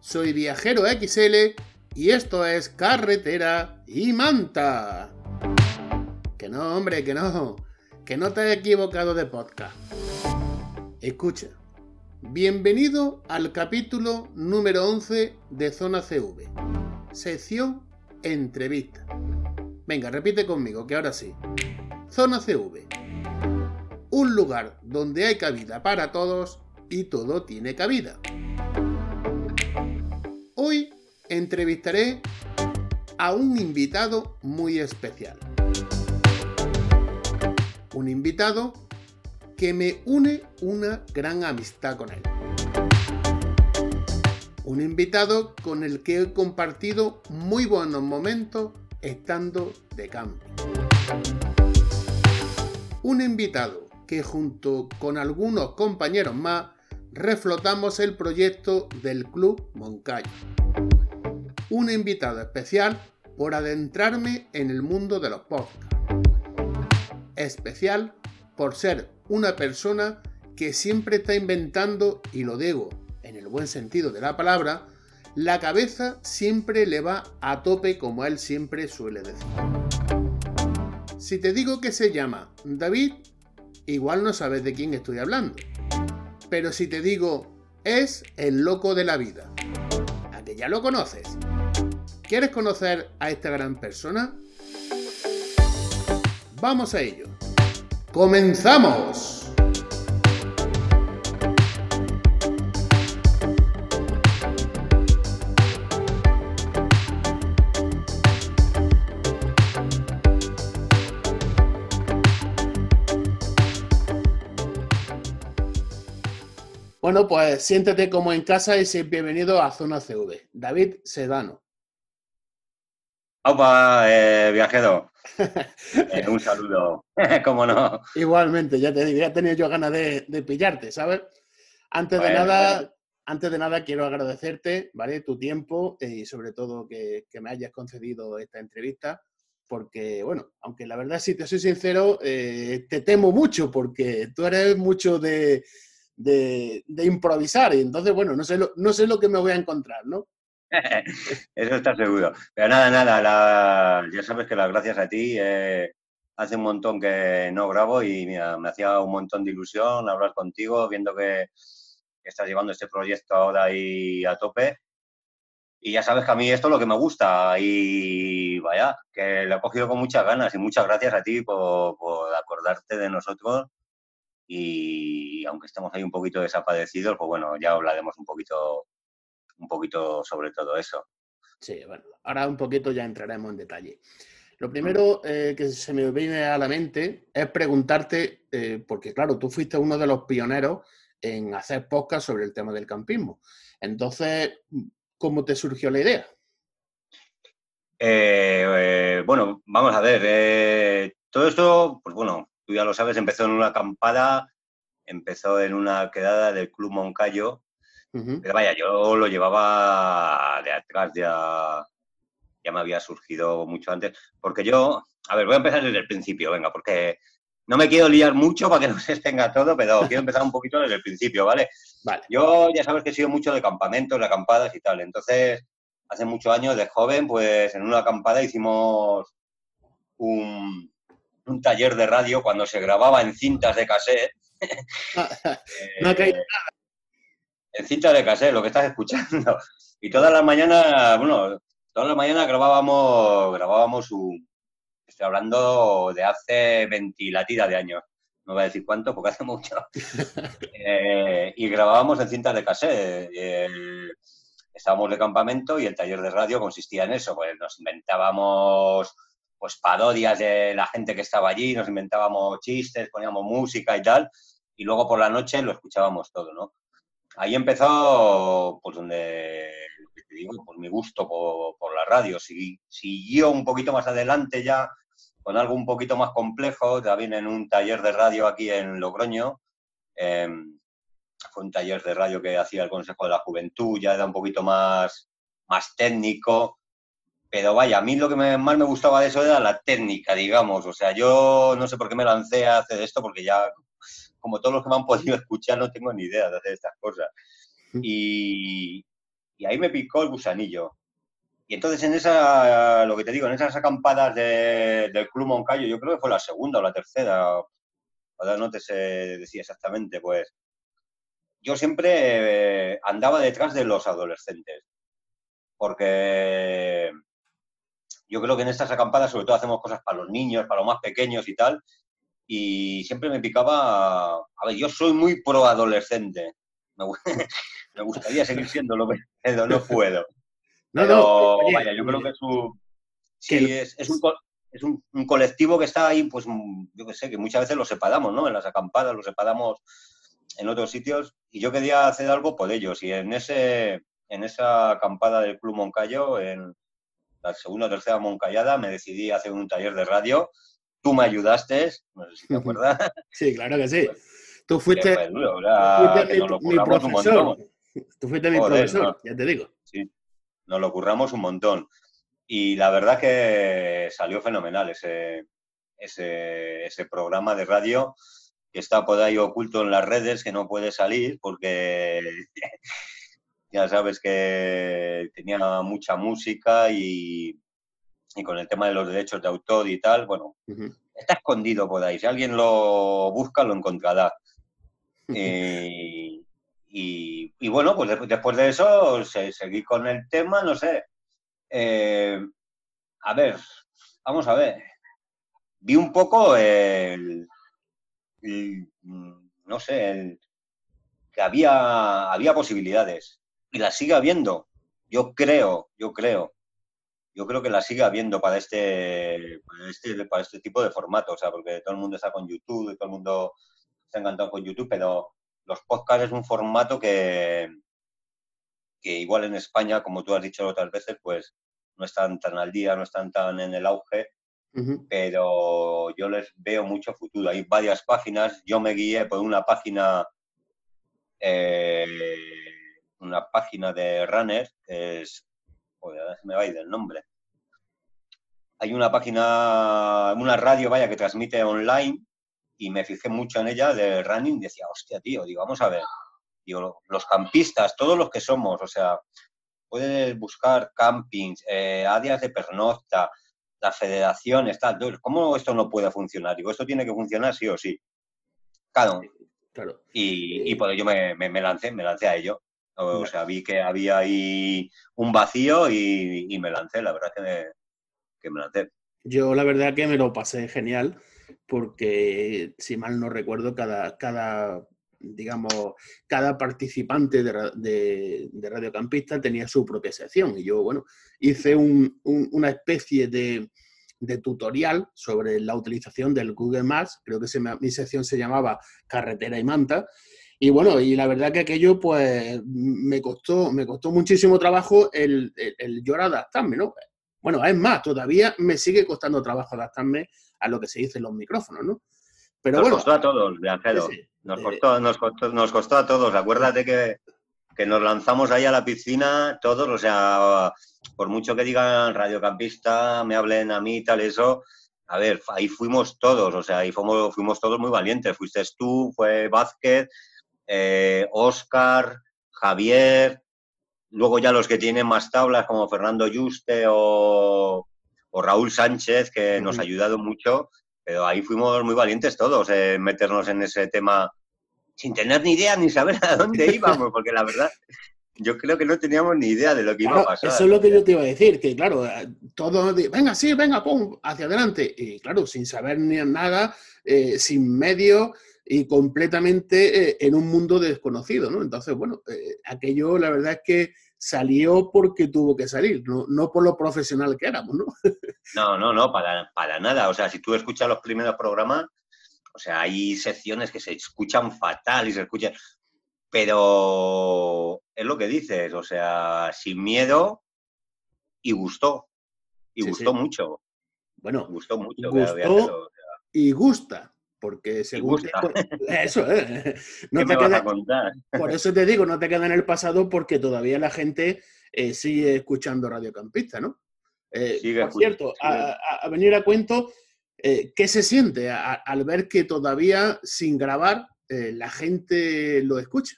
Soy Viajero XL y esto es Carretera y Manta. Que no, hombre, que no. Que no te he equivocado de podcast. Escucha. Bienvenido al capítulo número 11 de Zona CV. Sección Entrevista. Venga, repite conmigo, que ahora sí. Zona CV. Un lugar donde hay cabida para todos y todo tiene cabida. Hoy entrevistaré a un invitado muy especial. Un invitado que me une una gran amistad con él. Un invitado con el que he compartido muy buenos momentos estando de camping. Un invitado que junto con algunos compañeros más reflotamos el proyecto del Club Moncayo. Un invitado especial por adentrarme en el mundo de los podcasts. Especial por ser una persona que siempre está inventando, y lo digo en el buen sentido de la palabra, la cabeza siempre le va a tope como él siempre suele decir. Si te digo que se llama David, igual no sabes de quién estoy hablando. Pero si te digo, es el loco de la vida, a que ya lo conoces. ¿Quieres conocer a esta gran persona? Vamos a ello. ¡Comenzamos! Bueno, pues siéntete como en casa y sé bienvenido a Zona CV. David Sedano. Opa, eh, viajero. Eh, un saludo, ¿cómo no? Igualmente, ya te digo, ya tenía yo ganas de, pillarte, ¿sabes? Antes de nada, antes de nada quiero agradecerte, ¿vale? Tu tiempo y sobre todo que, me hayas concedido esta entrevista, porque, bueno, aunque la verdad, si te soy sincero, eh, te temo mucho, porque tú eres mucho de, de, improvisar. Y entonces, bueno, no sé, lo, no sé lo que me voy a encontrar, ¿no? Eso está seguro. Pero nada, nada, ya sabes que las gracias a ti. Eh, hace un montón que no grabo y me hacía un montón de ilusión hablar contigo, viendo que, estás llevando este proyecto ahora ahí a tope. Y ya sabes que a mí esto es lo que me gusta y vaya, que lo he cogido con muchas ganas y muchas gracias a ti por, por acordarte de nosotros y aunque estemos ahí un poquito desaparecidos, pues bueno, ya hablaremos un poquito, un poquito sobre todo eso. Sí, bueno, ahora un poquito ya entraremos en detalle. Lo primero eh, que se me viene a la mente es preguntarte, eh, porque claro, tú fuiste uno de los pioneros en hacer podcast sobre el tema del campismo. Entonces, ¿cómo te surgió la idea? Eh, bueno, vamos a ver. todo esto, pues bueno, tú ya lo sabes, empezó en una acampada, empezó en una quedada del Club Moncayo. Pero vaya, yo lo llevaba de atrás, ya, ya me había surgido mucho antes. Porque yo, a ver, voy a empezar desde el principio, venga, porque no me quiero liar mucho para que no se tenga todo, pero quiero empezar un poquito desde el principio, ¿vale? Vale. Yo ya sabes que he sido mucho de campamentos, de acampadas y tal. Entonces, hace muchos años de joven, pues en una acampada hicimos un, un taller de radio cuando se grababa en cintas de cassette. no ha caído nada. En cintas de cassette, lo que estás escuchando. Y todas las mañanas, bueno, todas las mañanas grabábamos, grabábamos un, estoy hablando de hace 20 latidas de años. No voy a decir cuánto, porque hace mucho. Eh, y grabábamos en cintas de cassette. estábamos de campamento y el taller de radio consistía en eso. Pues nos inventábamos pues parodias de la gente que estaba allí, nos inventábamos chistes, poníamos música y tal, y luego por la noche lo escuchábamos todo, ¿no? Ahí empezó, pues donde, te pues mi gusto por, la radio. Siguió un poquito más adelante ya con algo un poquito más complejo, también en un taller de radio aquí en Logroño. Em, fue un taller de radio que hacía el Consejo de la Juventud, ya era un poquito más, más técnico, pero vaya, a mí lo que más me gustaba de eso era la técnica, digamos. O sea, yo no sé por qué me lancé a hacer esto, porque ya, como todos los que me han podido escuchar, no tengo ni idea de hacer estas cosas. Y, y ahí me picó el gusanillo. Y entonces en esa, lo que te digo, en esas acampadas del Club Moncayo, yo creo que fue la segunda o la tercera, ahora no te sé decir exactamente, pues yo siempre eh, andaba detrás de los adolescentes, porque yo creo que en estas acampadas sobre todo hacemos cosas para los niños, para los más pequeños y tal, y siempre me picaba, a ver, yo soy muy pro adolescente, me, gustaría seguir siendo lo pero no puedo. No, no, vaya, yo creo que es un, sí, es, es, un, es un, un, colectivo que está ahí, pues yo que sé, que muchas veces lo separamos, ¿no? En las acampadas lo separamos en otros sitios y yo quería hacer algo por ellos y en ese en esa acampada del Club Moncayo, en la segunda o tercera Moncallada, me decidí a hacer un taller de radio. Tú me ayudaste, no sé si te acuerdas. Sí, claro que sí. Tú fuiste, mi, profesor. Tú fuiste mi profesor, ya te digo. Sí, nos lo curramos un montón. Y la verdad que salió fenomenal ese, ese, ese programa de radio que está por ahí oculto en las redes, que no puede salir porque ya sabes que tenía mucha música y, y, con el tema de los derechos de autor y tal, bueno, está escondido por ahí. Si alguien lo busca, lo encontrará. y, y, bueno, pues después de eso seguí con el tema, no sé. Eh, a ver, vamos a ver. Vi un poco el, no sé, que había, había posibilidades y las sigue habiendo. Yo creo, yo creo, yo creo que las sigue habiendo para este, para este, para este tipo de formato, o sea, porque todo el mundo está con YouTube y todo el mundo está encantado con YouTube, pero los podcasts es un formato que, que igual en España, como tú has dicho otras veces, pues no están tan al día, no están tan en el auge pero yo les veo mucho futuro. Hay varias páginas, yo me guié por una página, eh, una página de Runner, que es, joder, me va a ir el nombre. Hay una página, una radio, vaya, que transmite online y me fijé mucho en ella de running y decía, hostia, tío, digo, vamos a ver, digo, los campistas, todos los que somos, o sea, puedes buscar campings, eh, áreas de pernocta, la federación está. ¿Cómo esto no puede funcionar? Digo, esto tiene que funcionar sí o sí. Claro. claro. Y, y por ello me, me, lancé, me lancé a ello. O, sea, vi que había ahí un vacío y, me lancé, la verdad que me, que me lancé. Yo la verdad que me lo pasé genial porque, si mal no recuerdo, cada, cada digamos, cada participante de, de, radiocampista tenía su propia sección. Y yo, bueno, hice una especie de, tutorial sobre la utilización del Google Maps. Creo que mi sección se llamaba Carretera y Manta. Y bueno, y la verdad que aquello, pues, me costó, me costó muchísimo trabajo el, el, yo adaptarme, ¿no? Bueno, es más, todavía me sigue costando trabajo adaptarme a lo que se dice en los micrófonos, ¿no? Pero nos costó a todos, de Nos, costó, nos, costó, nos costó a todos. Acuérdate que, que nos lanzamos ahí a la piscina todos, o sea, por mucho que digan radiocampista, me hablen a mí y tal, eso, a ver, ahí fuimos todos, o sea, ahí fuimos, fuimos todos muy valientes. Fuiste tú, fue Vázquez, Oscar, eh, Javier, luego ya los que tienen más tablas como Fernando Yuste o, o Raúl Sánchez, que nos ha ayudado mucho pero ahí fuimos muy valientes todos en meternos en ese tema sin tener ni idea ni saber a dónde íbamos, porque la verdad, yo creo que no teníamos ni idea de lo que iba a pasar. Eso es lo que yo te iba a decir, que claro, todo, venga, sí, venga, pum, hacia adelante. Y claro, sin saber ni nada, eh, sin medio y completamente eh, en un mundo desconocido, ¿no? Entonces, bueno, eh, aquello la verdad es que salió porque tuvo que salir, no, por lo profesional que éramos, ¿no? No, no, no, para, para nada. O sea, si tú escuchas los primeros programas, o sea, hay secciones que se escuchan fatal y se escuchan... Pero es lo que dices, o sea, sin miedo y gustó. Y gustó mucho. Bueno, gustó mucho. Gustó y gusta porque según eso ¿eh? no te queda, por eso te digo no te queda en el pasado porque todavía la gente eh, sigue escuchando radiocampista no eh, por cierto a, venir a cuento eh, qué se siente al ver que todavía sin grabar la gente lo escucha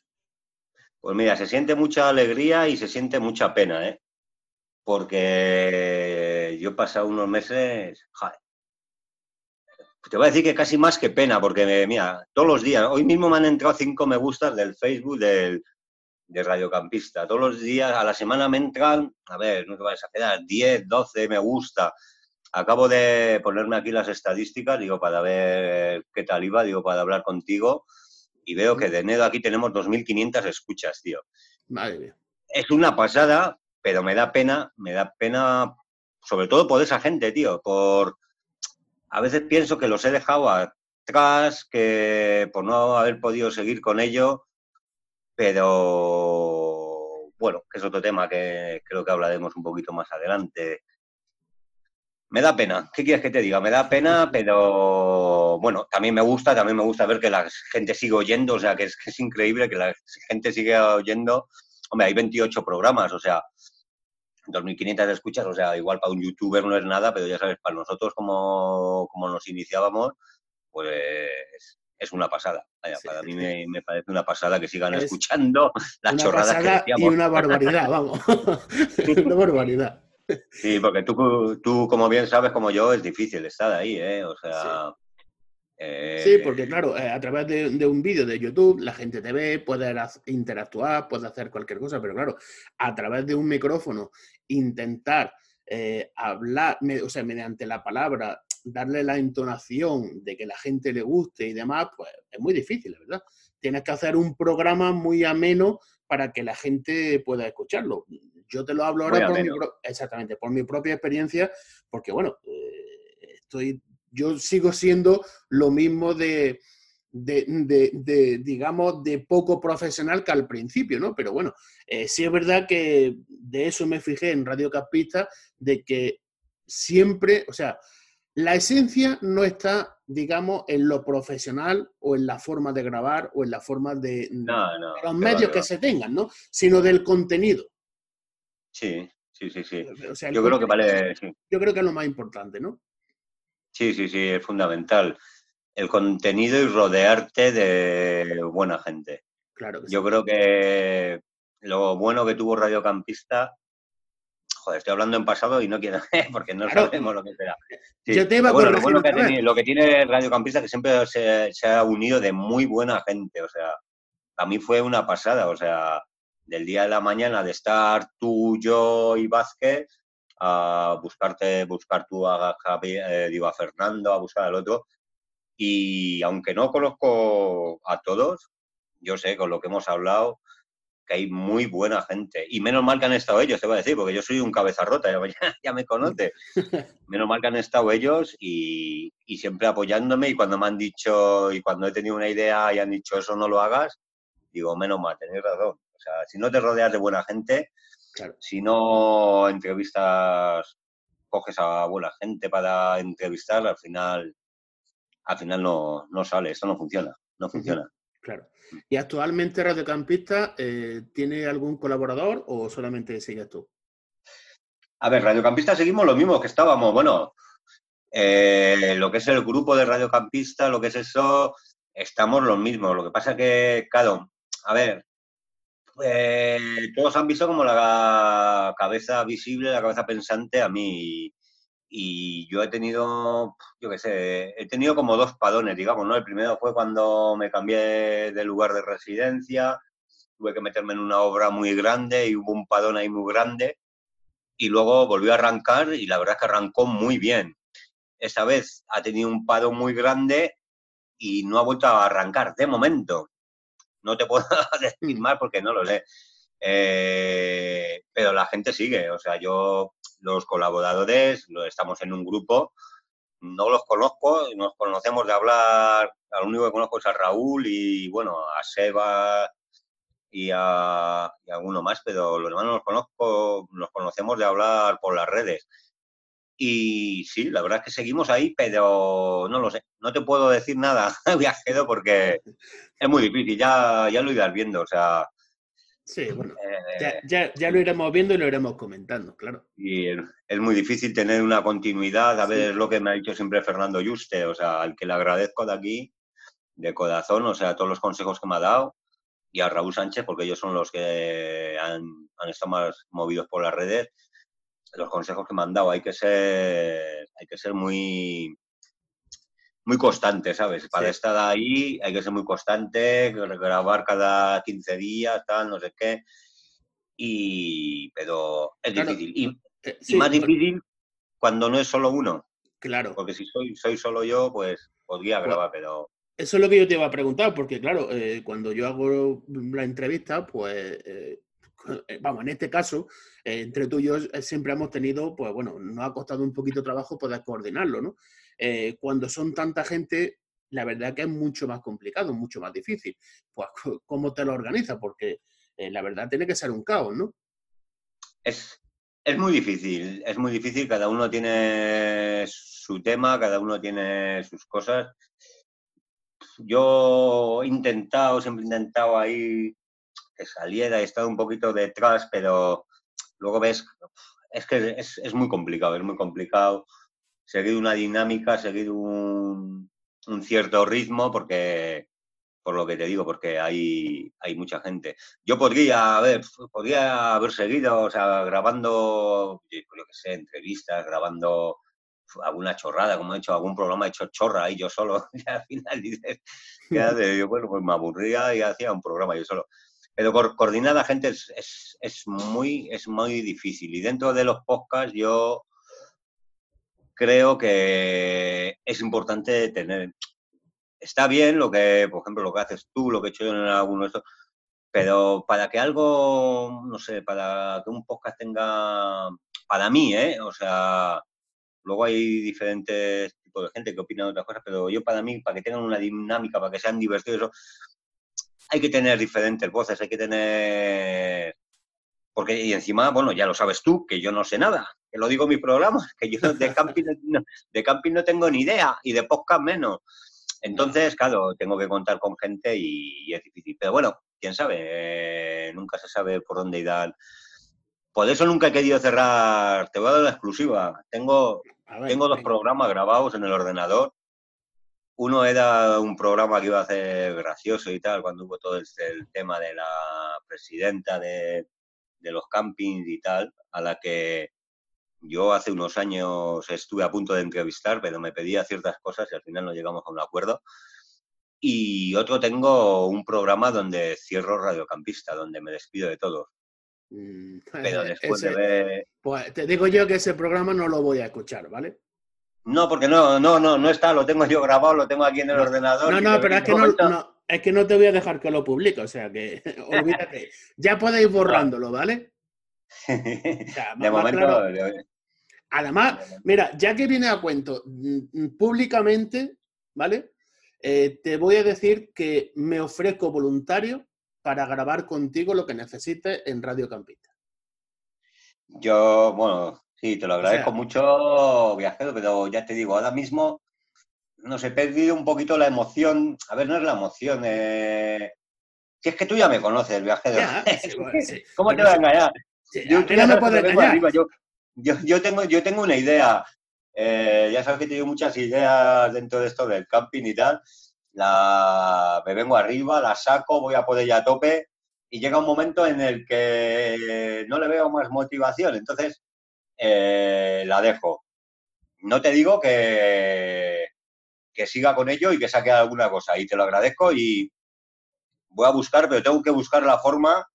Pues mira, se siente mucha alegría y se siente mucha pena, ¿eh? Porque yo he pasado unos meses, joder, te voy a decir que casi más que pena, porque mira, todos los días, hoy mismo me han entrado cinco me gustas del Facebook del, de Radiocampista. Todos los días, a la semana me entran, a ver, no te vayas a quedar, 10, 12 me gusta. Acabo de ponerme aquí las estadísticas, digo, para ver qué tal iba, digo, para hablar contigo, y veo que de enero aquí tenemos 2.500 escuchas, tío. Madre mía. Es una pasada, pero me da pena, me da pena, sobre todo por esa gente, tío, por... A veces pienso que los he dejado atrás, que por no haber podido seguir con ello, pero bueno, que es otro tema que creo que hablaremos un poquito más adelante. Me da pena, ¿qué quieres que te diga? Me da pena, pero bueno, también me gusta, también me gusta ver que la gente sigue oyendo, o sea, que es, que es increíble que la gente sigue oyendo. Hombre, hay 28 programas, o sea, 2.500 escuchas, o sea, igual para un youtuber no es nada, pero ya sabes, para nosotros como, como nos iniciábamos, pues es una pasada. Para mí me, parece una pasada que sigan escuchando la chorrada que Y una barbaridad, vamos. una barbaridad. Sí, porque tú, tú, como bien sabes, como yo, es difícil estar ahí, ¿eh? O sea... Eh, sí. porque claro, eh, a través de, un vídeo de YouTube la gente te ve, puede interactuar, puede hacer cualquier cosa, pero claro, a través de un micrófono intentar eh, hablar, o sea, mediante la palabra, darle la entonación de que la gente le guste y demás, pues es muy difícil, ¿verdad? Tienes que hacer un programa muy ameno para que la gente pueda escucharlo. Yo te lo hablo ahora por mi, exactamente, por mi propia experiencia, porque bueno, eh, estoy, yo sigo siendo lo mismo de, de, digamos, de poco profesional que al principio, ¿no? Pero bueno, eh, sí es verdad que de eso me fijé en Radio Capista, de que siempre, o sea, la esencia no está, digamos, en lo profesional o en la forma de grabar o en la forma de, los medios que se tengan, ¿no? Sino del contenido. Sí, sí, sí, sí. yo creo que vale. Yo creo que es lo más importante, ¿no? Sí, sí, sí, es fundamental. El contenido y rodearte de buena gente. Claro Yo creo que lo bueno que tuvo Radiocampista joder, estoy hablando en pasado y no quiero, porque no sabemos lo que será. Yo te iba a bueno, lo, que tiene, lo que tiene Radio Campista que siempre se, ha unido de muy buena gente, o sea, a mí fue una pasada, o sea, del día de la mañana de estar tú, yo y Vázquez a buscarte, buscar tú a Javier, eh, digo, a Fernando, a buscar al otro. Y aunque no conozco a todos, yo sé con lo que hemos hablado, que hay muy buena gente. Y menos mal que han estado ellos, te voy a decir, porque yo soy un cabeza rota, ya, me conoce. Menos mal que han estado ellos y, siempre apoyándome. Y cuando me han dicho, y cuando he tenido una idea y han dicho eso no lo hagas, digo, menos mal, tenéis razón. O sea, si no te rodeas de buena gente, si no entrevistas, coges a buena gente para entrevistar, al final, al final no, no sale, esto no funciona, no funciona. Claro. ¿Y actualmente Radiocampista eh, tiene algún colaborador o solamente sigues tú? A ver, Radiocampista seguimos lo mismo que estábamos. Bueno, eh, lo que es el grupo de Radiocampista, lo que es eso, estamos los mismos. Lo que pasa que, claro, a ver, eh, todos han visto como la cabeza visible, la cabeza pensante a mí y yo he tenido, yo qué sé, he tenido como dos padones, digamos, ¿no? El primero fue cuando me cambié de lugar de residencia, tuve que meterme en una obra muy grande y hubo un padón ahí muy grande y luego volvió a arrancar y la verdad es que arrancó muy bien. Esta vez ha tenido un padón muy grande y no ha vuelto a arrancar de momento. No te puedo decir más porque no lo sé. Eh, pero la gente sigue, o sea, yo los colaboradores, estamos en un grupo, no los conozco, nos conocemos de hablar, al único que conozco es a Raúl y bueno, a Seba y a, alguno más, pero los demás no los conozco, nos conocemos de hablar por las redes. Y sí, la verdad es que seguimos ahí, pero no lo sé, no te puedo decir nada viajero porque es muy difícil, ya, ya lo irás viendo, o sea, Sí, bueno, eh, ya, lo iremos viendo y lo iremos comentando, claro. Y es muy difícil tener una continuidad, a ver, lo que me ha dicho siempre Fernando Yuste, o sea, al que le agradezco de aquí, de corazón, o sea, todos los consejos que me ha dado, y a Raúl Sánchez, porque ellos son los que han, estado más movidos por las redes, los consejos que me han dado. Hay que ser, hay que ser muy, muy constante, ¿sabes? Para estar ahí hay que ser muy constante, grabar cada 15 días, tal, no sé qué. Y, pero es difícil. Y, eh, más difícil cuando no es solo uno. Claro. Porque si soy, soy solo yo, pues podría pues grabar, pero... Eso es lo que yo te iba a preguntar, porque claro, eh, cuando yo hago la entrevista, pues, eh, vamos, en este caso, entre tú y yo siempre hemos tenido, pues bueno, nos ha costado un poquito trabajo poder coordinarlo, ¿no? Cuando son tanta gente, la verdad que es mucho más complicado, mucho más difícil. Pues, ¿cómo te lo organizas? Porque la verdad tiene que ser un caos, ¿no? Es, es muy difícil, es muy difícil, cada uno tiene su tema, cada uno tiene sus cosas. Yo he intentado, siempre he intentado ahí que saliera, he estado un poquito detrás, pero luego ves, es que es, muy complicado, es muy complicado seguir una dinámica, seguir un, un cierto ritmo, porque por lo que te digo, porque hay, hay mucha gente. Yo podría haber, podría haber seguido, o sea, grabando, yo qué sé, entrevistas, grabando alguna chorrada, como he hecho algún programa hecho chorra ahí yo solo, y al final dices, yo, bueno, pues me aburría y hacía un programa yo solo. Pero coordinar a la gente es, es, es, muy, es muy difícil. Y dentro de los podcasts yo creo que es importante tener, está bien lo que, por ejemplo, lo que haces tú, lo que he hecho yo en alguno de estos, pero para que algo, no sé, para que un podcast tenga, para mí, ¿eh? O sea, luego hay diferentes tipos de gente que opinan otras cosas, pero yo para mí, para que tengan una dinámica, para que sean divertidos, hay que tener diferentes voces, hay que tener... Porque, y encima, bueno, ya lo sabes tú, que yo no sé nada, que lo digo en mi programa, que yo de camping, de camping no tengo ni idea y de podcast menos. Entonces, claro, tengo que contar con gente y, es difícil. Pero bueno, quién sabe, eh, nunca se sabe por dónde irán. Por eso nunca he querido cerrar, te voy a dar la exclusiva. Tengo, tengo dos programas grabados en el ordenador. Uno era un programa que iba a ser gracioso y tal, cuando hubo todo el, tema de la presidenta de, de los campings y tal, a la que yo hace unos años estuve a punto de entrevistar, pero me pedía ciertas cosas y al final no llegamos a un acuerdo. Y otro tengo un programa donde cierro Radiocampista, donde me despido de todos. Mm, pero después de ver... Pues te digo yo que ese programa no lo voy a escuchar, ¿vale? No, porque no, no, no, no está, lo tengo yo grabado, lo tengo aquí en el ordenador. No, no, pero es que no, es que no te voy a dejar que lo publique, o sea que olvídate. ya podéis borrándolo, ¿vale? de momento. Además, mira, ya que viene a cuento mm, mm, públicamente, ¿vale? Eh, te voy a decir que me ofrezco voluntario para grabar contigo lo que necesites en Radio Campita. Yo, bueno, sí, te lo agradezco mucho, viajero, pero ya te digo, ahora mismo, no sé, he perdido un poquito la emoción. A ver, no es la emoción. Eh... Si es que tú ya me conoces, viajero. ¿Cómo te voy a engañar? yo, no me puedes engañar. Yo, tengo, yo tengo una idea. Eh, ya sabes que tengo muchas ideas dentro de esto del camping y tal. La, me vengo arriba, la saco, voy a poder ya a tope y llega un momento en el que no le veo más motivación. Entonces, eh, la dejo. No te digo que, que siga con ello y que saque alguna cosa. Y te lo agradezco y voy a buscar, pero tengo que buscar la forma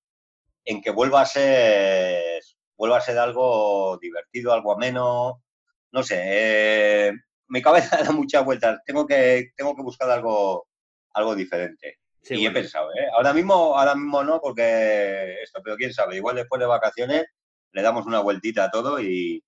en que vuelva a ser, vuelva a ser algo divertido, algo ameno, no sé, eh, mi cabeza da muchas vueltas, tengo que, tengo que buscar algo, algo diferente. y he pensado, ¿eh? ahora mismo, ahora mismo no, porque esto, pero quién sabe, igual después de vacaciones le damos una vueltita a todo y,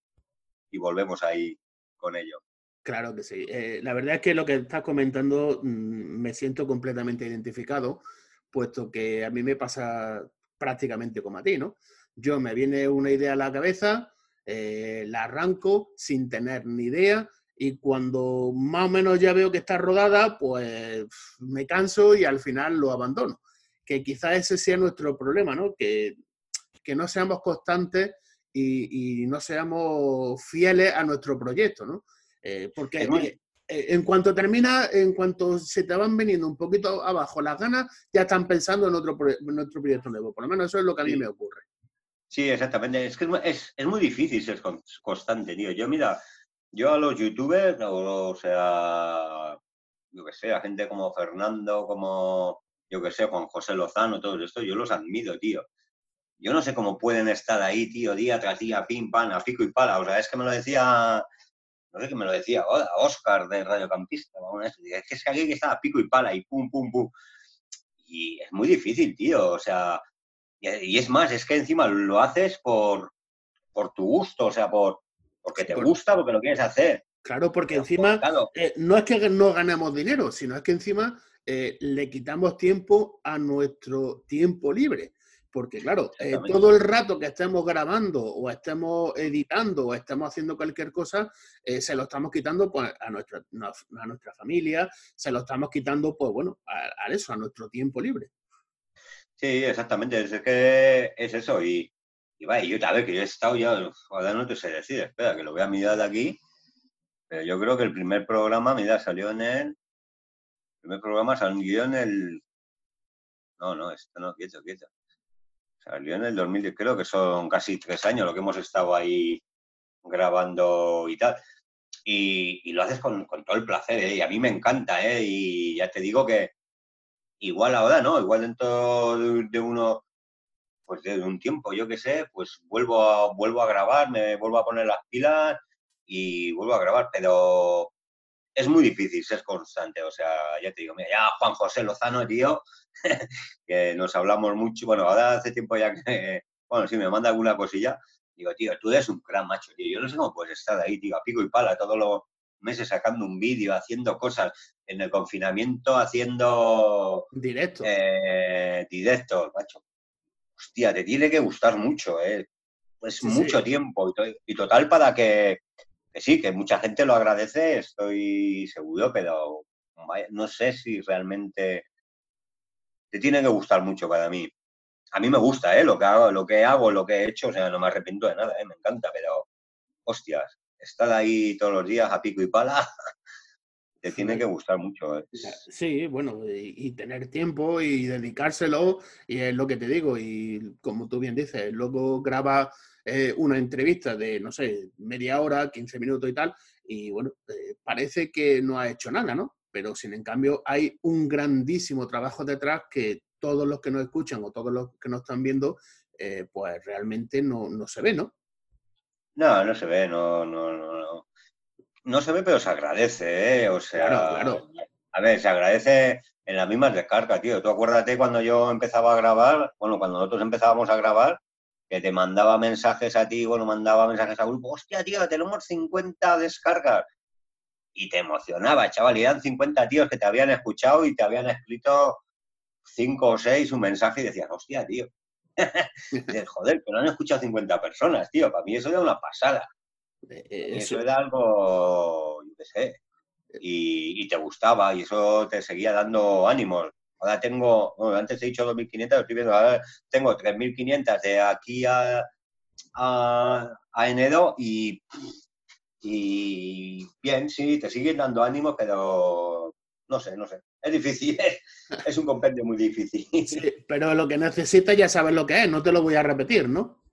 y volvemos ahí con ello. Claro que sí. Eh, la verdad es que lo que estás comentando mm, me siento completamente identificado, puesto que a mí me pasa prácticamente como a ti, ¿no? Yo me viene una idea a la cabeza, eh, la arranco sin tener ni idea y cuando más o menos ya veo que está rodada, pues me canso y al final lo abandono. Que quizás ese sea nuestro problema, ¿no? Que, que no seamos constantes y, no seamos fieles a nuestro proyecto, ¿no? Eh, porque eh, en cuanto termina, en cuanto se te van viniendo un poquito abajo las ganas, ya están pensando en otro, en otro proyecto nuevo. Por lo menos eso es lo que a mí me ocurre. Sí, exactamente. Es que es, es muy difícil ser constante, tío. Yo, mira, yo a los youtubers, o, sea, yo que sé, a gente como Fernando, como, yo que sé, Juan José Lozano, todo esto, yo los admiro, tío. Yo no sé cómo pueden estar ahí, tío, día tras día, pim, pam, a pico y pala. O sea, es que me lo decía, no sé qué me lo decía, Oscar de Radiocampista. Es que es que aquí está a pico y pala y pum, pum, pum. Y es muy difícil, tío. O sea, y, es más, es que encima lo haces por, por tu gusto, o sea, por, porque te gusta, porque lo quieres hacer. Claro, porque encima eh, no es que no ganemos dinero, sino es que encima eh, le quitamos tiempo a nuestro tiempo libre. Porque claro, eh, todo el rato que estemos grabando o estemos editando o estemos haciendo cualquier cosa, se lo estamos quitando pues, a, nuestra, a nuestra familia, se lo estamos quitando, pues bueno, a, eso, a nuestro tiempo libre. Sí, exactamente, es que es eso. Y, y vaya, yo, a ver, que yo he estado ya, ahora no te sé decir, espera, que lo voy a mirar de aquí. Pero yo creo que el primer programa, mira, salió en el. El primer programa salió en el. No, no, esto no, quieto, quieto. Salió en el 2010, creo que son casi tres años lo que hemos estado ahí grabando y tal. Y, lo haces con, con, todo el placer, ¿eh? y a mí me encanta, ¿eh? y ya te digo que igual ahora, ¿no? Igual dentro de uno pues de un tiempo, yo qué sé, pues vuelvo a, vuelvo a grabar, me vuelvo a poner las pilas y vuelvo a grabar, pero es muy difícil ser constante, o sea, ya te digo, mira, ya Juan José Lozano, tío, que nos hablamos mucho, bueno, ahora hace tiempo ya que, bueno, sí, me manda alguna cosilla, digo, tío, tú eres un gran macho, tío, yo no sé cómo puedes estar ahí, tío, a pico y pala todos los meses sacando un vídeo, haciendo cosas, en el confinamiento haciendo... Directo. Eh, directos, macho hostia, te tiene que gustar mucho, ¿eh? Pues mucho tiempo y, total para que, sí, que mucha gente lo agradece, estoy seguro, pero no sé si realmente te tiene que gustar mucho para mí. A mí me gusta, ¿eh? Lo que hago, lo que hago, lo que he hecho, o sea, no me arrepiento de nada, ¿eh? Me encanta, pero, hostias, estar ahí todos los días a pico y pala, te tiene que gustar mucho. ¿eh? Sí, bueno, y, tener tiempo y dedicárselo, y es lo que te digo, y como tú bien dices, luego graba eh, una entrevista de, no sé, media hora, 15 minutos y tal, y bueno, eh, parece que no ha hecho nada, ¿no? Pero sin en cambio hay un grandísimo trabajo detrás que todos los que nos escuchan o todos los que nos están viendo, pues realmente no, no se ve, ¿no? No, no se ve, no, no, no no se ve, pero se agradece, ¿eh? O sea, claro, a ver, se agradece en las mismas descargas, tío. Tú acuérdate cuando yo empezaba a grabar, bueno, cuando nosotros empezábamos a grabar, que te mandaba mensajes a ti, bueno, mandaba mensajes a grupo, hostia, tío, tenemos 50 descargas. Y te emocionaba, chaval, y eran 50 tíos que te habían escuchado y te habían escrito 5 o 6 un mensaje y decías, hostia, tío. Joder, pero no han escuchado 50 personas, tío. Para mí eso era una pasada. Eh, eso, era algo, yo qué sé, y, te gustaba y eso te seguía dando ánimos. Ahora tengo, bueno, antes he dicho 2.500, estoy viendo, ahora tengo 3.500 de aquí a, a, enero y, y bien, sí, te siguen dando ánimos, pero no sé, no sé. Es difícil, es un compendio muy difícil. pero lo que necesitas ya sabes lo que es, no te lo voy a repetir, ¿no?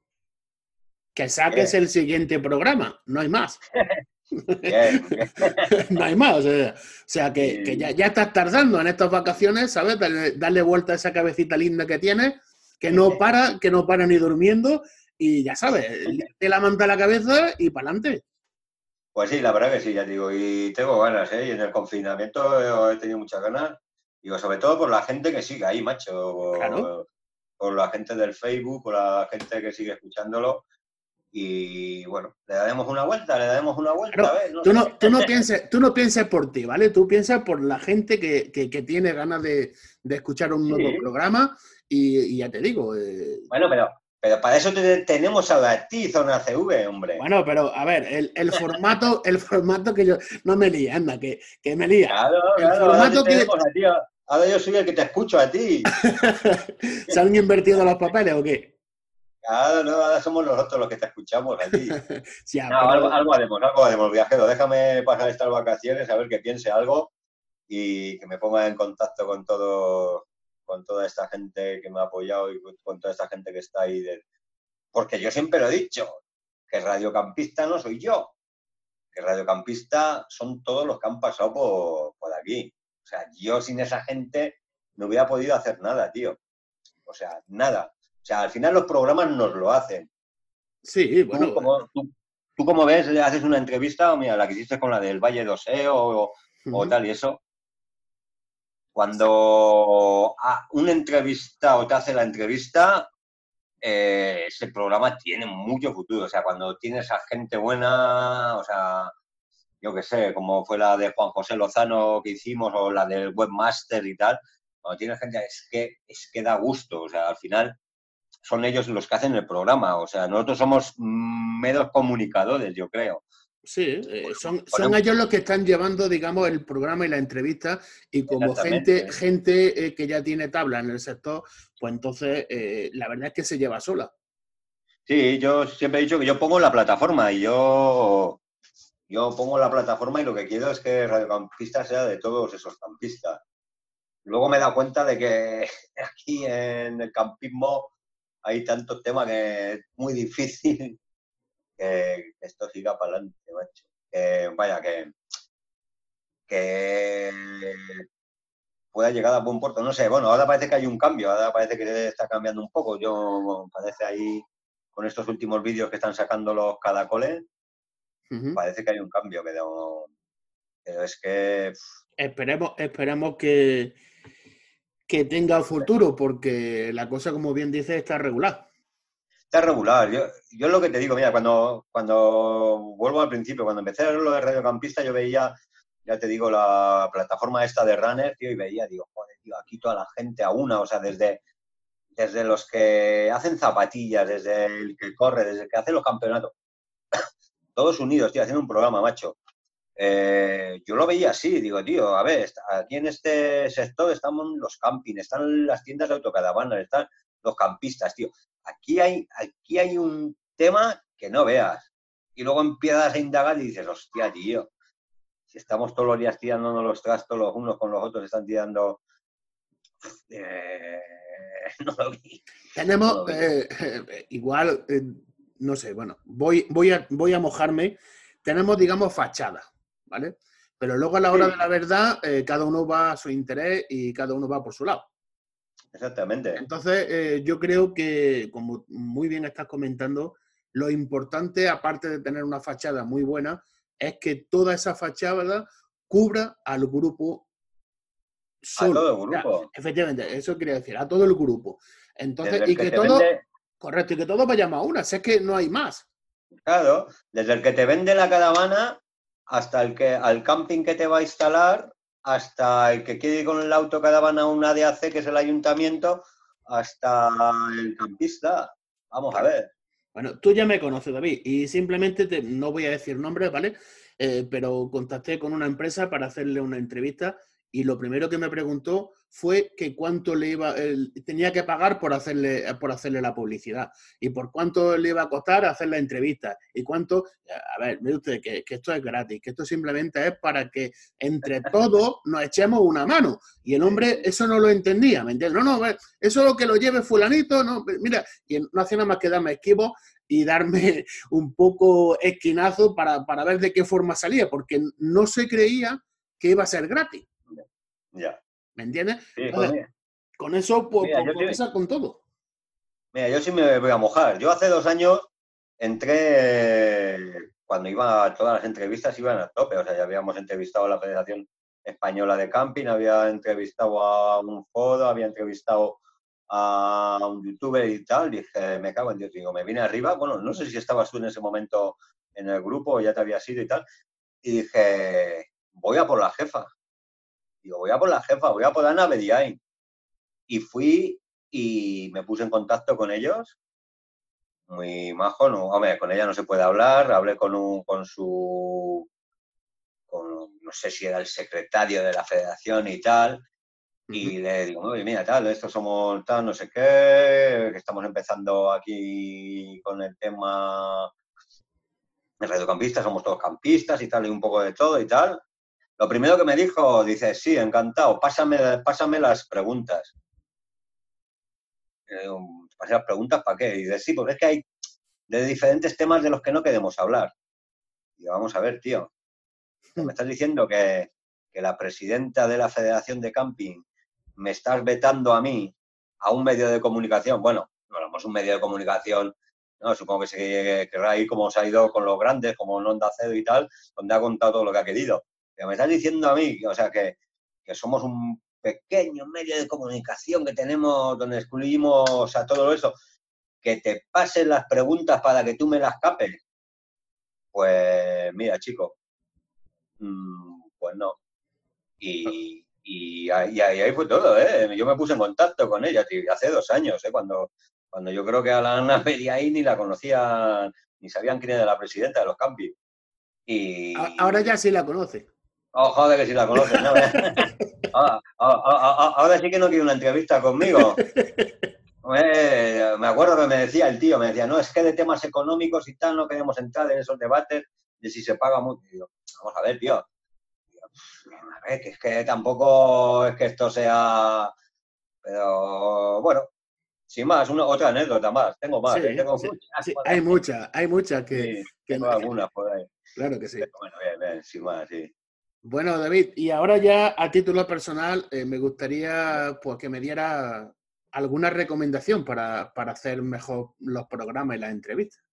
que saques el siguiente programa, no hay más. no hay más, o sea, que, ya, ya, estás tardando en estas vacaciones, ¿sabes? Darle, vuelta a esa cabecita linda que tienes, que no para, que no para ni durmiendo, y ya sabes, te la manta a la cabeza y para adelante. Pues sí, la verdad que sí, ya digo, y tengo ganas, ¿eh? Y en el confinamiento he tenido muchas ganas, digo, sobre todo por la gente que sigue ahí, macho. Claro. por la gente del Facebook, por la gente que sigue escuchándolo y bueno, le daremos una vuelta, le daremos una vuelta. tú, no, tú, no pienses, tú no pienses por ti, ¿vale? Tú piensas por la gente que, tiene ganas de, escuchar un nuevo programa y, ya te digo. Eh, bueno, pero, pero para eso tenemos a ti, Zona CV, hombre. Bueno, pero a ver, el, formato, el formato que yo. No me lía, anda, que, que me lía. Claro, el formato que. ahora yo soy el que te escucho a ti. ¿Se han invertido los papeles o qué? Ahora, no, ahora somos nosotros los que te escuchamos allí. algo, algo haremos, algo haremos, viajero. Déjame pasar estas vacaciones a ver que piense algo y que me ponga en contacto con todo, con toda esta gente que me ha apoyado y con toda esta gente que está ahí. Porque yo siempre lo he dicho, que radiocampista no soy yo, que radiocampista son todos los que han pasado por, por aquí. O sea, yo sin esa gente no hubiera podido hacer nada, tío. O sea, nada. O sea, al final los programas nos lo hacen. Sí, bueno. Tú como, ves, haces una entrevista, o mira, la que hiciste con la del Valle 2 o, o tal y eso. Cuando un entrevista te hace la entrevista, eh, ese programa tiene mucho futuro. O sea, cuando tienes a gente buena, o sea, yo qué sé, como fue la de Juan José Lozano que hicimos o la del webmaster y tal, cuando tienes gente es que, es que da gusto. O sea, al final son ellos los que hacen el programa. O sea, nosotros somos meros comunicadores, yo creo. Sí, eh, son, son ellos los que están llevando, digamos, el programa y la entrevista y como gente, gente eh, que ya tiene tabla en el sector, pues entonces eh, la verdad es que se lleva sola. Sí, yo siempre he dicho que yo pongo la plataforma y yo, yo pongo la plataforma y lo que quiero es que Radio Campista sea de todos esos campistas. Luego me he dado cuenta de que aquí en el campismo hay tantos temas que es muy difícil que, esto siga para adelante, macho. Que, vaya, que, que pueda llegar a buen puerto. No sé, bueno, ahora parece que hay un cambio, ahora parece que está cambiando un poco. Yo, parece ahí, con estos últimos vídeos que están sacando los cadacoles, parece que hay un cambio, pero, es que... Esperemos, esperemos que, que tenga futuro, porque la cosa, como bien dice, está regular regular. Yo, yo lo que te digo, mira, cuando, cuando vuelvo al principio, cuando empecé a lo de radiocampista, yo veía, ya te digo, la plataforma esta de Runner, tío, y veía, digo, joder, tío, aquí toda la gente a una, o sea, desde, desde los que hacen zapatillas, desde el que corre, desde el que hace los campeonatos, todos unidos, tío, haciendo un programa, macho. Eh, yo lo veía así, digo, tío, a ver, aquí en este sector estamos los campings, están las tiendas de autocaravanas, están los campistas, tío aquí hay, aquí hay un tema que no veas. Y luego empiezas a indagar y dices, hostia, tío, si estamos todos los días tirándonos los trastos los unos con los otros, están tirando... Eh, no lo vi. Tenemos, eh, eh, igual, no sé, bueno, voy, voy, a, voy a mojarme. Tenemos, digamos, fachada, ¿vale? Pero luego a la hora de la verdad, cada uno va a su interés y cada uno va por su lado. Exactamente. Entonces, eh, yo creo que, como muy bien estás comentando, lo importante, aparte de tener una fachada muy buena, es que toda esa fachada cubra al grupo solo. A todo el grupo. efectivamente, eso quería decir, a todo el grupo. Entonces, y que, todo, correcto, y que todos vayamos a una, sé que no hay más. Claro, desde el que te vende la caravana hasta el que al camping que te va a instalar hasta el que quiere ir con el auto que daban a una DAC, que es el ayuntamiento, hasta el campista. Vamos a ver. Bueno, tú ya me conoces, David, y simplemente te, no voy a decir nombres, ¿vale? Eh, pero contacté con una empresa para hacerle una entrevista y lo primero que me preguntó fue que cuánto le iba, tenía que pagar por hacerle, por hacerle la publicidad y por cuánto le iba a costar hacer la entrevista y cuánto, a ver, mire usted que, esto es gratis, que esto simplemente es para que entre todos nos echemos una mano. Y el hombre eso no lo entendía, ¿me entiendes? No, no, eso es lo que lo lleve fulanito, no, mira, y no hacía nada más que darme esquivo y darme un poco esquinazo para, para ver de qué forma salía, porque no se creía que iba a ser gratis. Ya. ¿Me entiendes? con eso, pues, pues con todo. Mira, yo sí me voy a mojar. Yo hace dos años entré, cuando iba a todas las entrevistas, iban a tope. O sea, ya habíamos entrevistado a la Federación Española de Camping, había entrevistado a un foro, había entrevistado a un youtuber y tal. Dije, me cago en Dios, digo, me vine arriba. Bueno, no sé si estabas tú en ese momento en el grupo o ya te había sido y tal. Y dije, voy a por la jefa. Digo, voy a por la jefa, voy a por Ana Bediain. Y fui y me puse en contacto con ellos. Muy majo, no, hombre, con ella no se puede hablar. Hablé con, un, con su, con, no sé si era el secretario de la federación y tal. Y le digo, oye, mira, tal, esto somos tal, no sé qué, que estamos empezando aquí con el tema de radiocampistas, somos todos campistas y tal, y un poco de todo y tal. Lo primero que me dijo, dice, sí, encantado, pásame, pásame las preguntas. Eh, las preguntas para qué? Y dice, sí, porque es que hay de diferentes temas de los que no queremos hablar. Y vamos a ver, tío, me estás diciendo que, que la presidenta de la Federación de Camping me estás vetando a mí, a un medio de comunicación, bueno, no, pues un medio de comunicación, no, supongo que se querrá ir como se ha ido con los grandes, como en Onda Cedo y tal, donde ha contado todo lo que ha querido. Pero me estás diciendo a mí, o sea, que, que somos un pequeño medio de comunicación que tenemos, donde excluimos a todo eso, que te pasen las preguntas para que tú me las capes. Pues mira, chico, mm, pues no. Y, y, ahí, fue todo, ¿eh? Yo me puse en contacto con ella hace dos años, ¿eh? Cuando, cuando yo creo que a la Ana ahí ni la conocían, ni sabían quién era la presidenta de los campis. Y... Ahora ya sí la conoce. Oh, joder, que sí la conoce, ¿no? Ah, ah, ah, ahora, sí que no quiere una entrevista conmigo. me acuerdo que me decía el tío, me decía, no, es que de temas económicos y tal no queremos entrar en esos debates de si se paga mucho. vamos a ver, tío, a ver, que es que tampoco es que esto sea. Pero bueno, sin más, una, otra anécdota más. Tengo más, ¿eh? tengo muchas. hay muchas, hay muchas que. tengo algunas por ahí. Claro que sí. bueno, bien, bien, sin más, sí. Bueno, David, y ahora ya a título personal, eh, me gustaría pues, que me diera alguna recomendación para, para hacer mejor los programas y las entrevistas.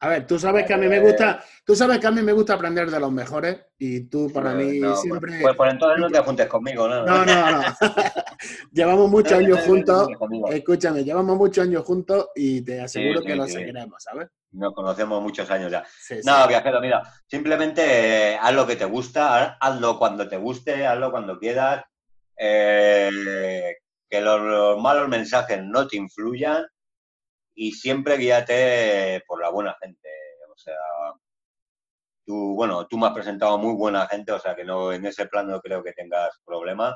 A ver, tú sabes que a mí me gusta, tú sabes que a mí me gusta aprender de los mejores y tú para mí pues, siempre. Pues, por entonces no te juntes conmigo, ¿no? No, no, no. llevamos muchos años juntos. Escúchame, llevamos muchos años juntos y te aseguro que lo seguiremos, ¿sabes? Nos conocemos muchos años ya. no, viajero, mira, simplemente haz lo que te gusta, hazlo cuando te guste, hazlo cuando quieras. Eh, que los malos mensajes no te influyan y siempre guíate por la buena gente. O sea, tú, bueno, tú me has presentado muy buena gente, o sea que no en ese plano no creo que tengas problemas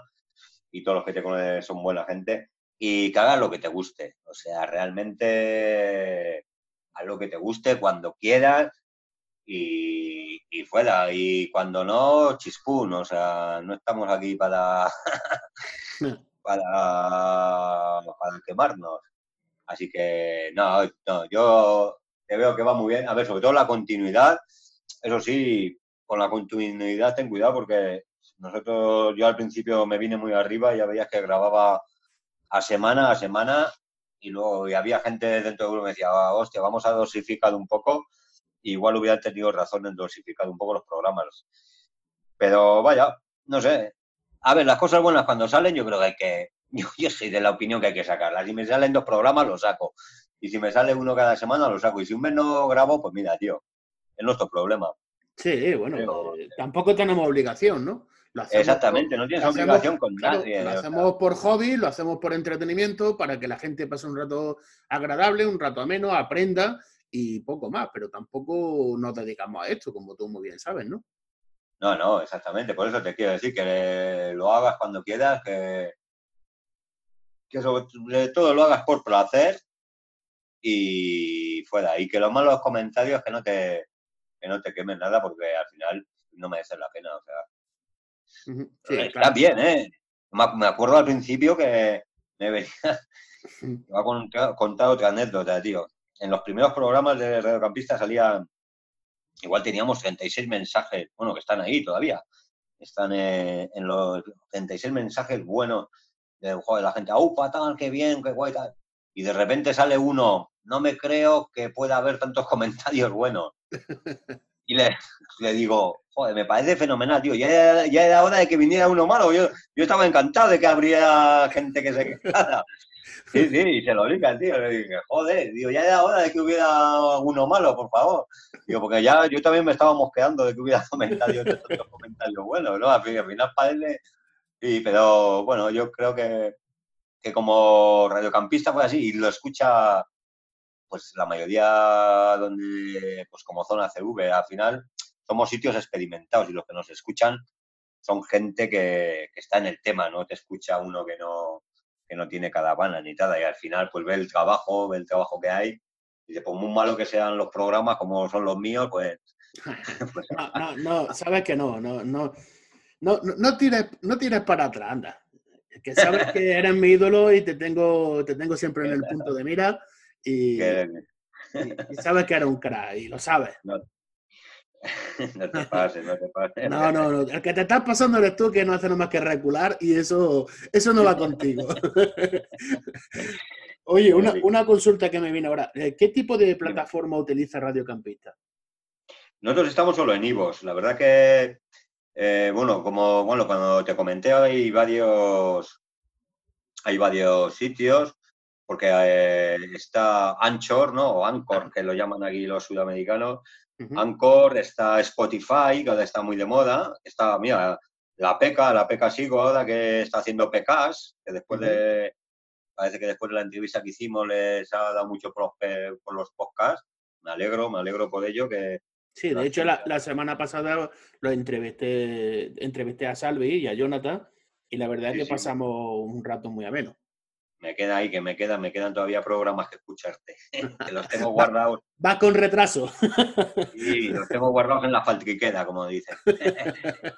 y todos los que te conocen son buena gente y que hagas lo que te guste. O sea, realmente haz lo que te guste cuando quieras y, y fuera. Y cuando no, chispún. O sea, no estamos aquí para, para, para quemarnos. Así que, no, no, yo te veo que va muy bien. A ver, sobre todo la continuidad. Eso sí, con la continuidad ten cuidado porque nosotros, yo al principio me vine muy arriba, y ya veías que grababa a semana a semana y luego había gente dentro del grupo que decía, ah, hostia, vamos a dosificar un poco. Igual hubiera tenido razón en dosificar un poco los programas. Pero vaya, no sé. A ver, las cosas buenas cuando salen yo creo que hay que, yo, soy de la opinión que hay que sacarla. Si me salen dos programas, lo saco. Y si me sale uno cada semana, lo saco. Y si un mes no grabo, pues mira, tío, es nuestro problema. Sí, bueno, eh, tampoco tenemos obligación, ¿no? Exactamente, no tienes obligación con nadie. Lo hacemos por hobby, lo hacemos por entretenimiento, para que la gente pase un rato agradable, un rato ameno, aprenda y poco más, pero tampoco nos dedicamos a esto, como tú muy bien sabes, ¿no? No, no, exactamente. Por eso te quiero decir que lo hagas cuando quieras, que, que sobre todo lo hagas por placer y fuera. Y que los malos comentarios que no te, que no te quemen nada porque al final no merecen la pena. O sea, sí, está bien, ¿eh? Me acuerdo al principio que me venía, me voy a contar, otra anécdota, tío. En los primeros programas de Radiocampista salía, igual teníamos 36 mensajes, bueno, que están ahí todavía. Están eh, en los 36 mensajes buenos de, joder, la gente, ¡aupa, tal, qué bien, qué guay, tal! Y de repente sale uno, no me creo que pueda haber tantos comentarios buenos. Y le, le digo, joder, me parece fenomenal, tío. Ya, ya era hora de que viniera uno malo. Yo, yo estaba encantado de que habría gente que se quejara. Sí, sí, y se lo diga tío. Le dije, joder, digo, ya era hora de que hubiera uno malo, por favor. Digo, porque ya yo también me estaba mosqueando de que hubiera comentarios, comentarios buenos, ¿no? Al final, parece Sí, pero bueno, yo creo que, que como radiocampista fue así y lo escucha pues la mayoría donde, pues como zona CV, al final somos sitios experimentados y los que nos escuchan son gente que, está en el tema, no te escucha uno que no, que no tiene caravana ni nada. Y al final, pues ve el trabajo, ve el trabajo que hay. Y dice, pues muy malo que sean los programas como son los míos, pues. pues no, no, no, sabes que no, no, no. No, no, tires, no tires para atrás, anda. Que sabes que eres mi ídolo y te tengo, te tengo siempre en el punto de mira. Y, sabes que eres un crack y lo sabes. No te pases, no te pases. No, no, no. El que te estás pasando eres tú que no hace nada más que recular y eso, eso no va contigo. Oye, una, una, consulta que me viene ahora. Eh, ¿Qué tipo de plataforma utiliza Radio Campista? Nosotros estamos solo en Ivos. La verdad que, eh, bueno, como bueno, cuando te comenté, hay varios, hay varios sitios, porque eh, está Anchor, ¿no? O Anchor, que lo llaman aquí los sudamericanos, Anchor, está Spotify, que ahora está muy de moda. Está, mira, la PECA, la PECA Sigo ahora que está haciendo PECAS, que después de, parece que después de la entrevista que hicimos les ha dado mucho por, por los podcasts. Me alegro, me alegro por ello que... Sí, de hecho la, semana pasada lo entrevisté, entrevisté a Salvi y a Jonathan y la verdad es que pasamos un rato muy ameno me queda ahí, que me quedan, me quedan todavía programas que escucharte, que los tengo guardados. Va con retraso. Sí, los tengo guardados en la falta que queda, como dicen.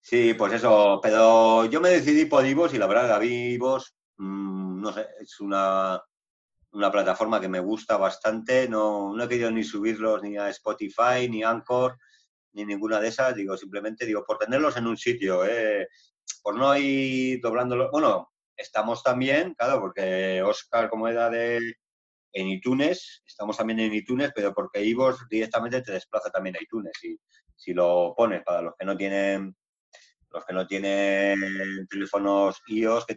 Sí. pues eso, pero yo me decidí por Ivos y la verdad, David Ivos, mm, no sé, es una, una plataforma que me gusta bastante, no, no he querido ni subirlos ni a Spotify, ni Anchor, ni ninguna de esas, digo, simplemente digo, por tenerlos en un sitio, eh, por no ir doblándolo, bueno, estamos también, claro, porque Oscar, como era de en iTunes, estamos también en iTunes, pero porque Ivos directamente te desplaza también a iTunes. Y si lo pones para los que no tienen los que no tienen teléfonos iOS que,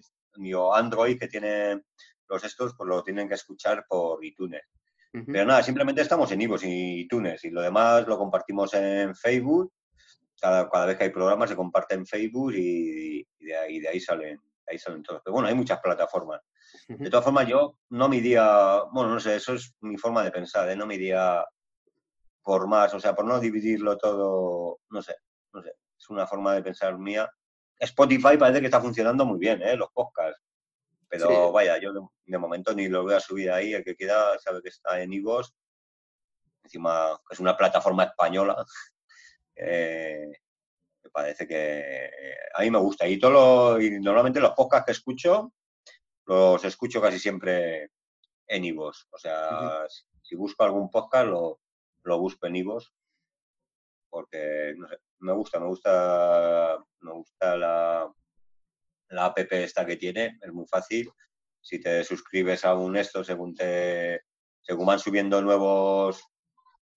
o Android que tienen los estos, pues lo tienen que escuchar por iTunes. Pero nada, simplemente estamos en Ivos y iTunes y lo demás lo compartimos en Facebook. Cada, cada vez que hay programas se comparte en Facebook y, de, ahí, de ahí salen ahí salen todos. Pero bueno, hay muchas plataformas. De todas formas, yo no me iría, bueno, no sé, eso es mi forma de pensar, ¿eh? no me iría por más, o sea, por no dividirlo todo, no sé, no sé, es una forma de pensar mía. Spotify parece que está funcionando muy bien, ¿eh? los podcasts. Pero vaya, yo de, momento ni lo voy a subir ahí, el que quiera sabe que está en Ivos. Encima, es una plataforma española. Eh, parece que a mí me gusta. Y, todo y normalmente los podcasts que escucho, los escucho casi siempre en Ivos. O sea, si, busco algún podcast, lo, lo busco en Ivos. Porque, no sé, me gusta, me gusta, me gusta la, la app esta que tiene, es muy fácil. Si te suscribes a un esto, según te según van subiendo nuevos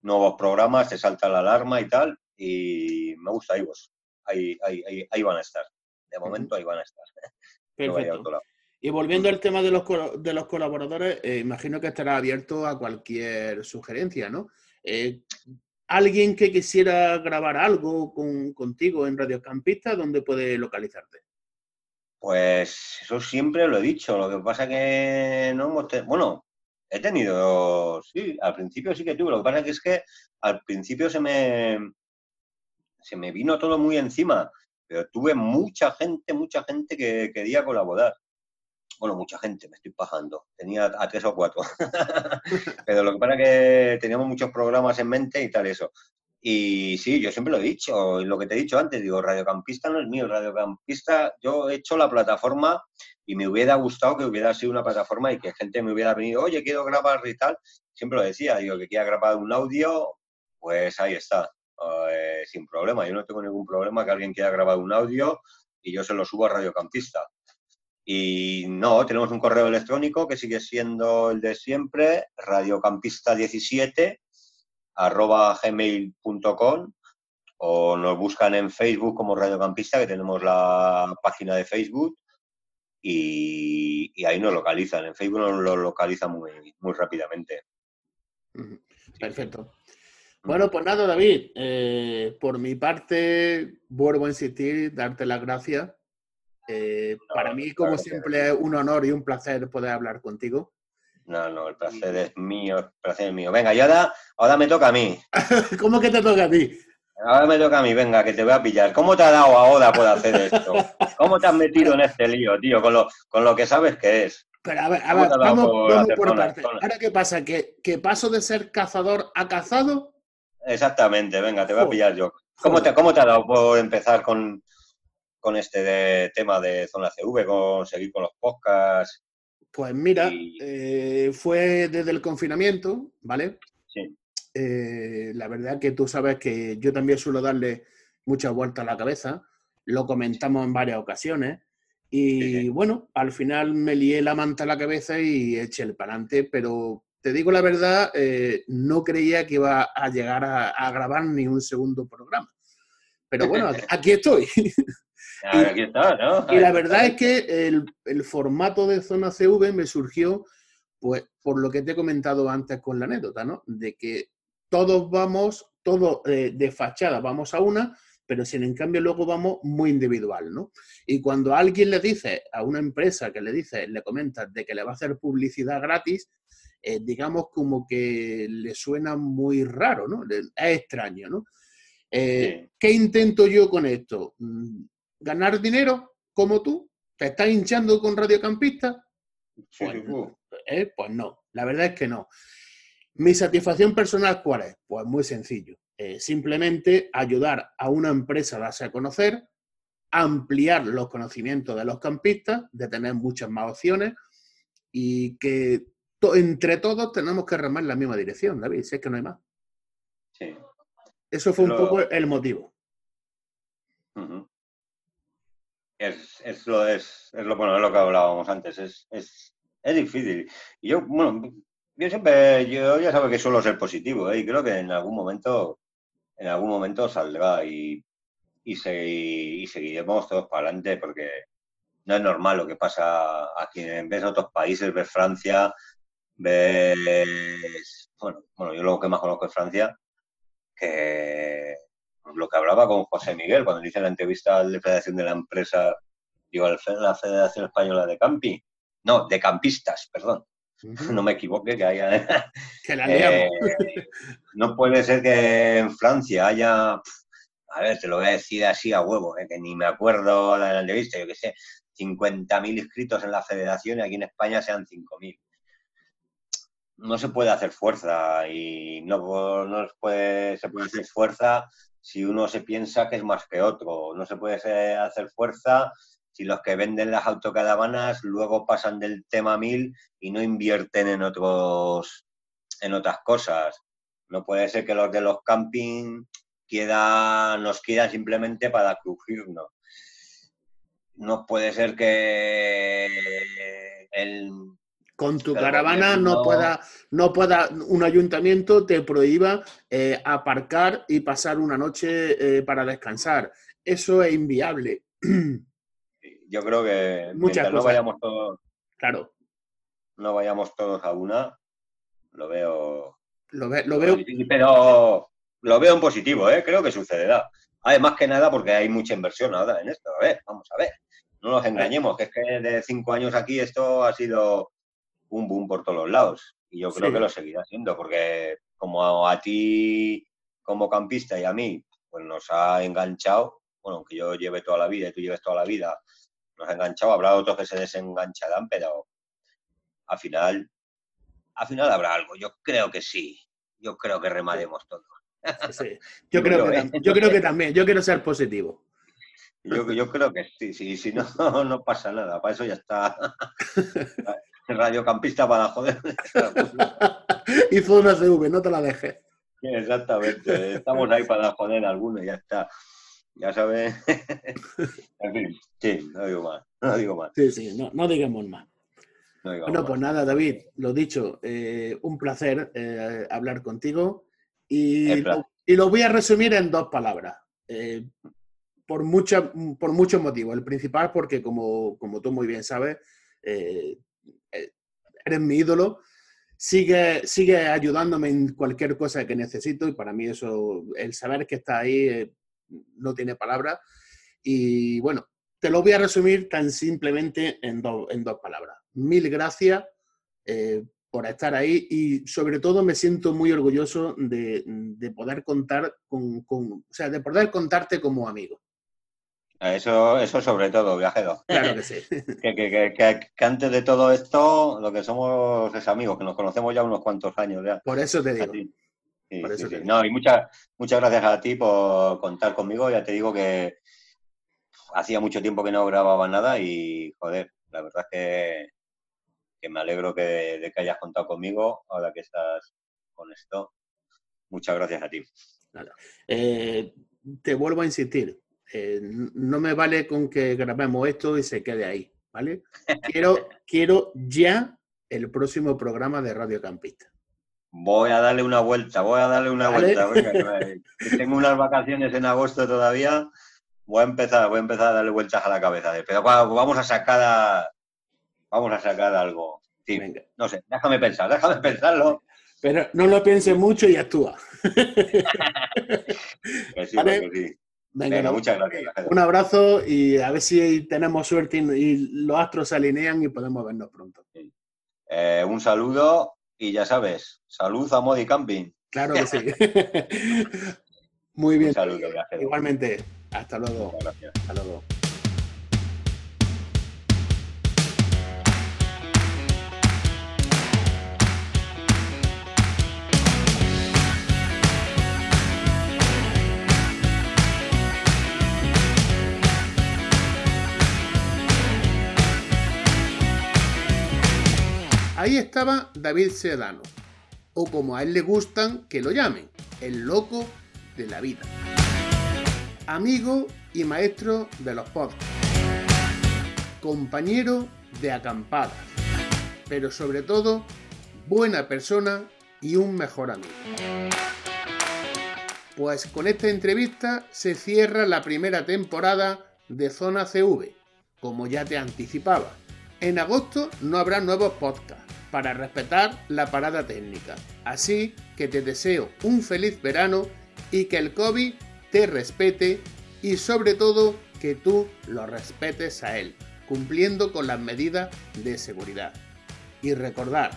nuevos programas, te salta la alarma y tal. Y me gusta Ivos ahí, ahí, ahí, van a estar. De momento ahí van a estar. Perfecto. y volviendo al tema de los, de los colaboradores, eh, imagino que estará abierto a cualquier sugerencia, ¿no? Eh, alguien que quisiera grabar algo con, contigo en Radio Campista, ¿dónde puede localizarte? Pues eso siempre lo he dicho. Lo que pasa que no hemos bueno, he tenido, sí, al principio sí que tuve. Lo que pasa es que al principio se me, se me vino todo muy encima, pero tuve mucha gente, mucha gente que quería colaborar. Bueno, mucha gente, me estoy pajando. Tenía a tres o cuatro. pero lo que pasa que teníamos muchos programas en mente y tal eso. Y sí, yo siempre lo he dicho, lo que te he dicho antes, digo, Radiocampista no es mío, Radiocampista, yo he hecho la plataforma y me hubiera gustado que hubiera sido una plataforma y que gente me hubiera venido, oye, quiero grabar y tal. Siempre lo decía, digo, que quiera grabar un audio, pues ahí está. Eh, sin problema. Yo no tengo ningún problema que alguien quiera grabar un audio y yo se lo subo a Radio Campista. Y no, tenemos un correo electrónico que sigue siendo el de siempre, radiocampista17 arroba gmail.com o nos buscan en Facebook como Radiocampista, que tenemos la página de Facebook y, ahí nos localizan. En Facebook nos lo localizan muy, muy rápidamente. Perfecto. Bueno, pues nada, David. Eh, por mi parte, vuelvo a insistir, darte las gracias. Eh, para mí, como siempre, es un honor y un placer poder hablar contigo. No, no, el placer es mío, el placer es mío. Venga, y ahora, ahora me toca a mí. ¿Cómo que te toca a ti? Ahora me toca a mí, venga, que te voy a pillar. ¿Cómo te ha dado ahora por hacer esto? ¿Cómo te has metido en este lío, tío? Con lo, con lo que sabes que es. Pero a ver, a ver vamos, por, partes. ¿Ahora qué pasa? ¿Que, paso de ser cazador a cazado? Exactamente, venga, te voy a pillar yo. ¿Cómo te, ¿Cómo te ha dado por empezar con, con este tema de Zona CV, con seguir con los podcasts? Pues mira, eh, fue desde el confinamiento, ¿vale? Sí. Eh, la verdad que tú sabes que yo también suelo darle muchas vueltas a la cabeza, lo comentamos en varias ocasiones y bueno, al final me lié la manta a la cabeza y eché el palante, pero te digo la verdad, eh, no creía que iba a llegar a, grabar ni un segundo programa. Pero bueno, aquí estoy. aquí está, ¿no? y la verdad es que el, el, formato de Zona CV me surgió, pues, por lo que te he comentado antes con la anécdota, ¿no? De que todos vamos, todos eh, de fachada vamos a una, pero sin en cambio luego vamos muy individual, ¿no? Y cuando alguien le dice a una empresa que le dice, le comenta de que le va a hacer publicidad gratis, eh, digamos como que le suena muy raro, ¿no? Es extraño, ¿no? Eh, ¿Qué intento yo con esto? Mm, ¿Ganar dinero como tú? ¿Te estás hinchando con radiocampista? Pues, pues no, la verdad es que no. Mi satisfacción personal, ¿cuál es? Pues muy sencillo. Eh, simplemente ayudar a una empresa a darse a conocer, ampliar los conocimientos de los campistas, de tener muchas más opciones y que entre todos tenemos que remar en la misma dirección, David, si es que no hay más. Sí. Eso fue un poco el motivo. es, lo, es, lo, bueno, es lo que hablábamos antes, es, es, es difícil. Y yo, bueno, yo siempre, yo ya sabes que suelo ser positivo, ¿eh? y creo que en algún momento, en algún momento saldrá y, y, seguiremos todos para adelante porque no es normal lo que pasa aquí. en Ves otros países, ves Francia, ves, bueno, bueno, yo lo que más conozco es Francia, que lo que hablaba con José Miguel cuando dice la entrevista de Federación de la Empresa, digo, la Federación Española de Campi, no, de Campistas, perdón. No me equivoque, que haya... Eh, no puede ser que en Francia haya, a ver, te lo voy a decir así a huevo, eh, que ni me acuerdo de la entrevista, yo que sé, 50.000 inscritos en la federación y aquí en España sean 5.000. No se puede hacer fuerza y no, no puede, se puede hacer fuerza si uno se piensa que es más que otro. No se puede hacer fuerza si los que venden las autocaravanas luego pasan del tema 1000 y no invierten en otros en otras cosas. No puede ser que los de los camping nos quieran simplemente para crujirnos. No puede ser que el, con tu caravana no, pueda, no pueda, un ayuntamiento te prohíba eh, aparcar y pasar una noche eh, para descansar. Eso es inviable. yo creo que Muchas no vayamos todos. Claro. No vayamos todos a una, lo veo. Lo, lo veo. Pero lo veo en positivo, ¿eh? creo que sucederá. Además que nada, porque hay mucha inversión ahora en esto. A ver, vamos a ver. No nos engañemos, que es que de cinco años aquí esto ha sido un boom por todos los lados. Y yo creo que lo seguirá siendo, porque como a ti como campista y a mí, pues nos ha enganchado, bueno, aunque yo lleve toda la vida y tú lleves toda la vida nos ha enganchado, habrá otros que se desengancharán, pero al final, al final habrá algo. Yo creo que sí. Yo creo que remaremos todo. Yo, creo que, yo creo que también. Yo quiero ser positivo. Yo, yo creo que sí, sí, si no, no pasa nada. Para eso ya está. Radiocampista para joder. Hizo una CV, no te la dejes. Exactamente. Estamos ahí para joder a alguno y ya está ya sabes. en fin, sí, no digo más. No digo más. Sí, sí, no, no digamos más. bueno, pues nada, David, lo dicho, eh, un placer eh, hablar contigo y lo, y lo, voy a resumir en dos palabras. Eh, por, mucha, por muchos motivos. El principal porque, como, como tú muy bien sabes, eres mi ídolo. Sigue, sigue ayudándome en cualquier cosa que necesito y para mí eso, el saber que está ahí no tiene palabra. Y bueno, te lo voy a resumir tan simplemente en, en dos palabras. Mil gracias eh, por estar ahí y sobre todo me siento muy orgulloso de, poder contar con, o sea, de poder contarte como amigo. Eso, eso sobre todo, viajero. Claro que sí. que, antes de todo esto, lo que somos es amigos, que nos conocemos ya unos cuantos años ya. Por eso te digo. No, y muchas, muchas gracias a ti por contar conmigo. Ya te digo que hacía mucho tiempo que no grababa nada y, joder, la verdad es que que me alegro que, de que hayas contado conmigo ahora que estás con esto. Muchas gracias a ti. Eh, te vuelvo a insistir, eh, no me vale con que grabemos esto y se quede ahí, ¿vale? Quiero, quiero ya el próximo programa de Radio Campista. Voy a darle una vuelta, voy a darle una vuelta. tengo unas vacaciones en agosto todavía. Voy a empezar, voy a empezar a darle vueltas a la cabeza. Pero vamos a sacar a, vamos a sacar algo. Sí, no sé, déjame pensar, déjame pensarlo. Pero no lo pienses mucho y actúa. Venga, muchas gracias. Un abrazo y a ver si tenemos suerte y, los astros se alinean y podemos vernos pronto. Eh, un saludo y ya sabes, salud a Modi Camping. Claro que sí. Muy bien. Un saludo, Igualmente. Hasta luego. Hasta luego. Ahí estaba David Sedano, o como a él le gustan que lo llamen, el loco de la vida. Amigo y maestro de los podcasts. Compañero de acampadas. Pero sobre todo, buena persona y un mejor amigo. Pues con esta entrevista se cierra la primera temporada de Zona CV, como ya te anticipaba. En agosto no habrá nuevos podcasts para respetar la parada técnica. Así que te deseo un feliz verano y que el COVID te respete y sobre todo que tú lo respetes a él, cumpliendo con las medidas de seguridad. Y recordar,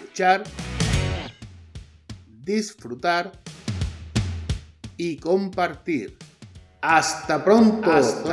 escuchar, disfrutar y compartir. Hasta pronto, Hasta